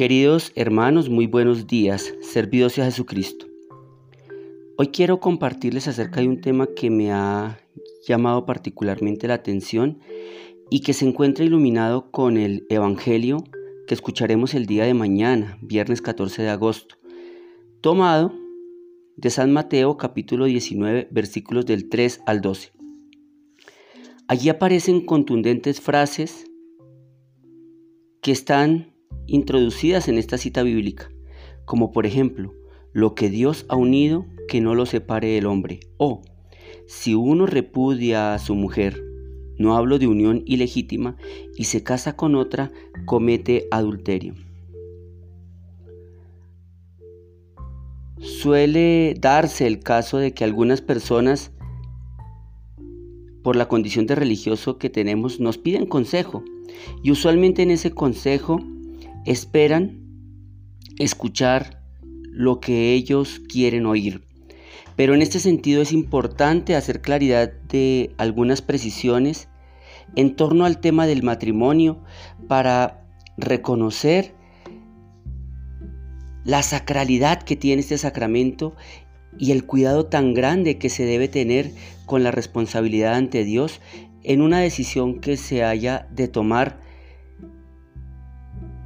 Queridos hermanos, muy buenos días, servidos a Jesucristo. Hoy quiero compartirles acerca de un tema que me ha llamado particularmente la atención y que se encuentra iluminado con el Evangelio que escucharemos el día de mañana, viernes 14 de agosto, tomado de San Mateo capítulo 19 versículos del 3 al 12. Allí aparecen contundentes frases que están introducidas en esta cita bíblica, como por ejemplo, lo que Dios ha unido, que no lo separe el hombre, o si uno repudia a su mujer, no hablo de unión ilegítima, y se casa con otra, comete adulterio. Suele darse el caso de que algunas personas, por la condición de religioso que tenemos, nos piden consejo, y usualmente en ese consejo esperan escuchar lo que ellos quieren oír. Pero en este sentido es importante hacer claridad de algunas precisiones en torno al tema del matrimonio para reconocer la sacralidad que tiene este sacramento y el cuidado tan grande que se debe tener con la responsabilidad ante Dios en una decisión que se haya de tomar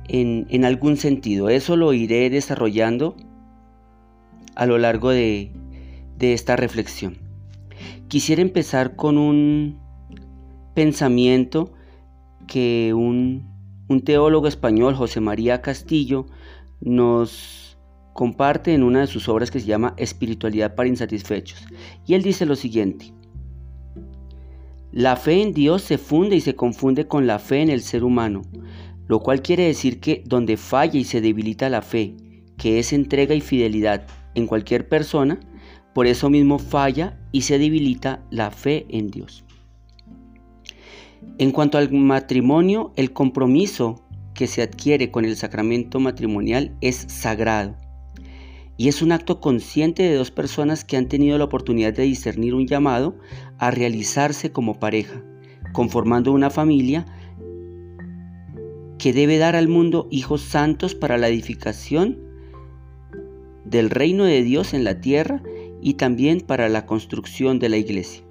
en, algún sentido. Eso lo iré desarrollando a lo largo de, esta reflexión. Quisiera empezar con un pensamiento que un, un, teólogo español, José María Castillo, nos comparte en una de sus obras que se llama Espiritualidad para Insatisfechos. Y él dice lo siguiente, la fe en Dios se funde y se confunde con la fe en el ser humano, lo cual quiere decir que donde falla y se debilita la fe, que es entrega y fidelidad en cualquier persona, por eso mismo falla y se debilita la fe en Dios. En cuanto al matrimonio, el compromiso que se adquiere con el sacramento matrimonial es sagrado y es un acto consciente de dos personas que han tenido la oportunidad de discernir un llamado a realizarse como pareja, conformando una familia que debe dar al mundo hijos santos para la edificación del reino de Dios en la tierra y también para la construcción de la iglesia.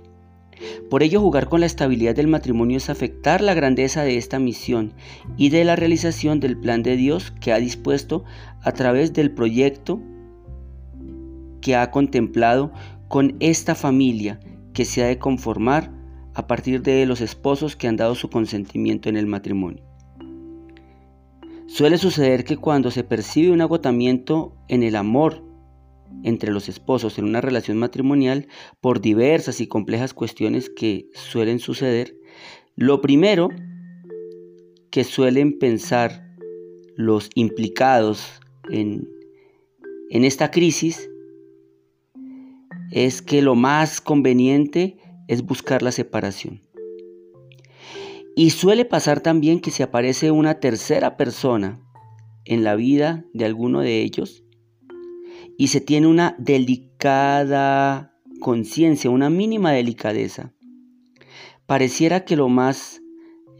Por ello, jugar con la estabilidad del matrimonio es afectar la grandeza de esta misión y de la realización del plan de Dios que ha dispuesto a través del proyecto que ha contemplado con esta familia que se ha de conformar a partir de los esposos que han dado su consentimiento en el matrimonio. Suele suceder que cuando se percibe un agotamiento en el amor entre los esposos en una relación matrimonial por diversas y complejas cuestiones que suelen suceder, lo primero que suelen pensar los implicados en, en esta crisis es que lo más conveniente es buscar la separación. Y suele pasar también que se aparece una tercera persona en la vida de alguno de ellos y se tiene una delicada conciencia, una mínima delicadeza. Pareciera que lo más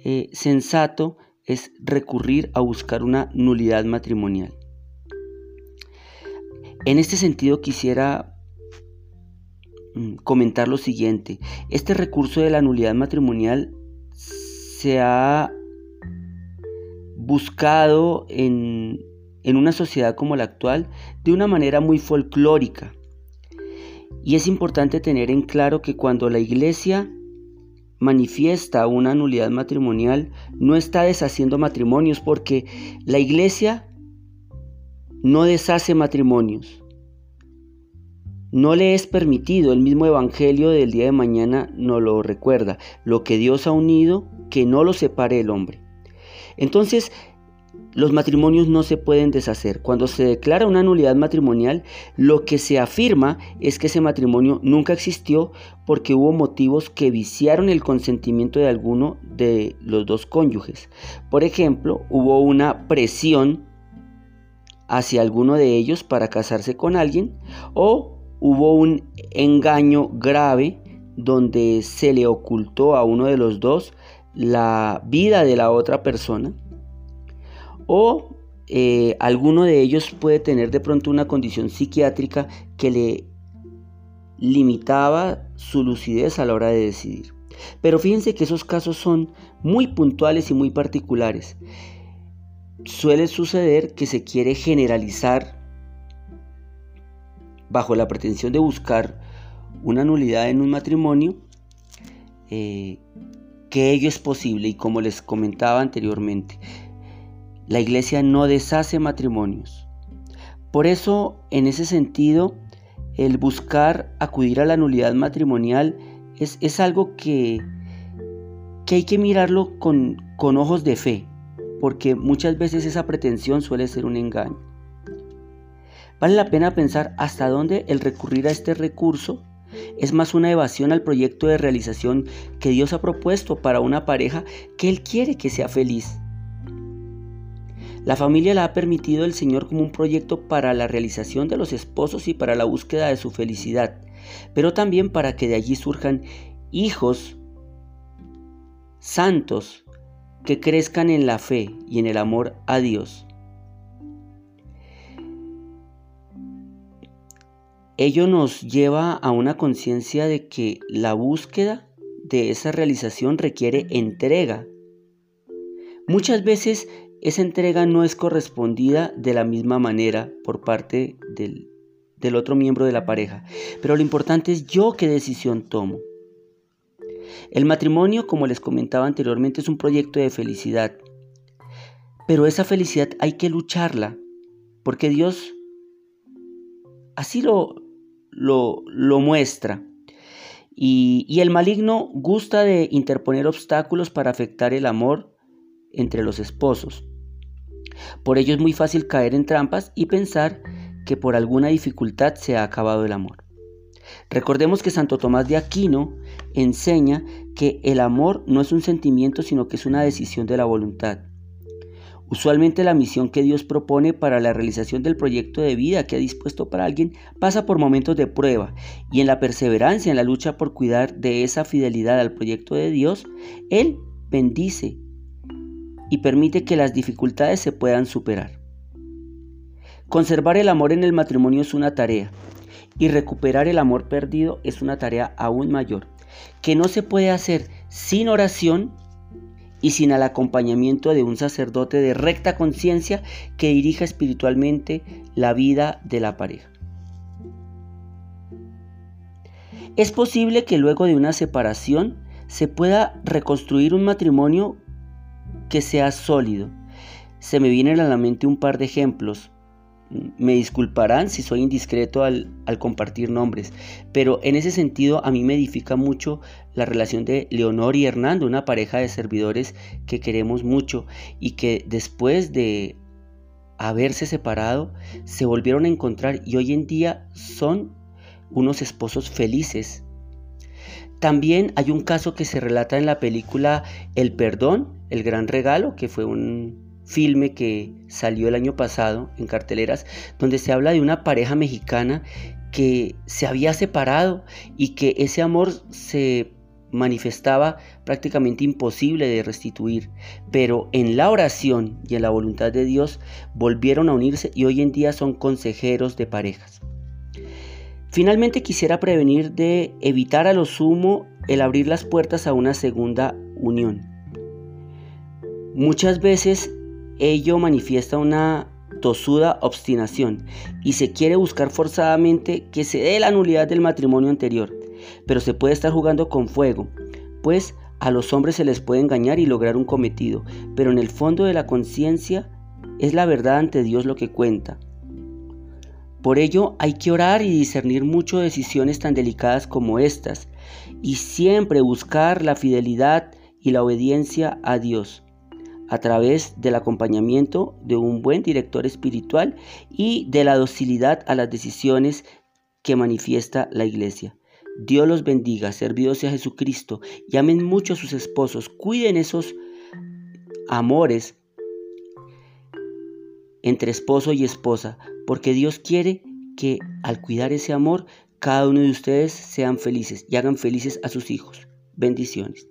eh, sensato es recurrir a buscar una nulidad matrimonial. En este sentido quisiera mm, comentar lo siguiente. Este recurso de la nulidad matrimonial se ha buscado en, en una sociedad como la actual de una manera muy folclórica. Y es importante tener en claro que cuando la iglesia manifiesta una nulidad matrimonial, no está deshaciendo matrimonios porque la iglesia no deshace matrimonios. No le es permitido, el mismo Evangelio del día de mañana nos lo recuerda, lo que Dios ha unido, que no lo separe el hombre. Entonces, los matrimonios no se pueden deshacer. Cuando se declara una nulidad matrimonial, lo que se afirma es que ese matrimonio nunca existió porque hubo motivos que viciaron el consentimiento de alguno de los dos cónyuges. Por ejemplo, hubo una presión hacia alguno de ellos para casarse con alguien o hubo un engaño grave donde se le ocultó a uno de los dos la vida de la otra persona o eh, alguno de ellos puede tener de pronto una condición psiquiátrica que le limitaba su lucidez a la hora de decidir. Pero fíjense que esos casos son muy puntuales y muy particulares. Suele suceder que se quiere generalizar bajo la pretensión de buscar una nulidad en un matrimonio, eh, que ello es posible y como les comentaba anteriormente, la iglesia no deshace matrimonios. Por eso, en ese sentido, el buscar acudir a la nulidad matrimonial es, algo que, que, hay que mirarlo con, con ojos de fe, porque muchas veces esa pretensión suele ser un engaño. Vale la pena pensar hasta dónde el recurrir a este recurso es más una evasión al proyecto de realización que Dios ha propuesto para una pareja que Él quiere que sea feliz. La familia la ha permitido el Señor como un proyecto para la realización de los esposos y para la búsqueda de su felicidad, pero también para que de allí surjan hijos santos que crezcan en la fe y en el amor a Dios. Ello nos lleva a una conciencia de que la búsqueda de esa realización requiere entrega. Muchas veces esa entrega no es correspondida de la misma manera por parte del, del otro miembro de la pareja, pero lo importante es yo qué decisión tomo. El matrimonio, como les comentaba anteriormente, es un proyecto de felicidad, pero esa felicidad hay que lucharla, porque Dios así lo, lo, muestra. Y, y el maligno gusta de interponer obstáculos para afectar el amor entre los esposos. Por ello es muy fácil caer en trampas y pensar que por alguna dificultad se ha acabado el amor. Recordemos que Santo Tomás de Aquino enseña que el amor no es un sentimiento sino que es una decisión de la voluntad. Usualmente la misión que Dios propone para la realización del proyecto de vida que ha dispuesto para alguien pasa por momentos de prueba y en la perseverancia, en la lucha por cuidar de esa fidelidad al proyecto de Dios, Él bendice y permite que las dificultades se puedan superar. Conservar el amor en el matrimonio es una tarea y recuperar el amor perdido es una tarea aún mayor, que no se puede hacer sin oración y sin el acompañamiento de un sacerdote de recta conciencia que dirija espiritualmente la vida de la pareja. Es posible que luego de una separación se pueda reconstruir un matrimonio que sea sólido. Se me vienen a la mente un par de ejemplos. Me disculparán si soy indiscreto al, compartir nombres, pero en ese sentido a mí me edifica mucho la relación de Leonor y Hernando, una pareja de servidores que queremos mucho y que después de haberse separado se volvieron a encontrar y hoy en día son unos esposos felices. También hay un caso que se relata en la película El Perdón, el Gran Regalo, que fue un filme que salió el año pasado en carteleras, donde se habla de una pareja mexicana que se había separado y que ese amor se manifestaba prácticamente imposible de restituir, pero en la oración y en la voluntad de Dios volvieron a unirse y hoy en día son consejeros de parejas. Finalmente quisiera prevenir de evitar a lo sumo el abrir las puertas a una segunda unión. Muchas veces ello manifiesta una tosuda obstinación y se quiere buscar forzadamente que se dé la nulidad del matrimonio anterior, pero se puede estar jugando con fuego, pues a los hombres se les puede engañar y lograr un cometido, pero en el fondo de la conciencia es la verdad ante Dios lo que cuenta. Por ello hay que orar y discernir mucho decisiones tan delicadas como estas, y siempre buscar la fidelidad y la obediencia a Dios a través del acompañamiento de un buen director espiritual y de la docilidad a las decisiones que manifiesta la iglesia. Dios los bendiga, servidos a Jesucristo, llamen mucho a sus esposos, cuiden esos amores entre esposo y esposa, porque Dios quiere que al cuidar ese amor, cada uno de ustedes sean felices y hagan felices a sus hijos. Bendiciones.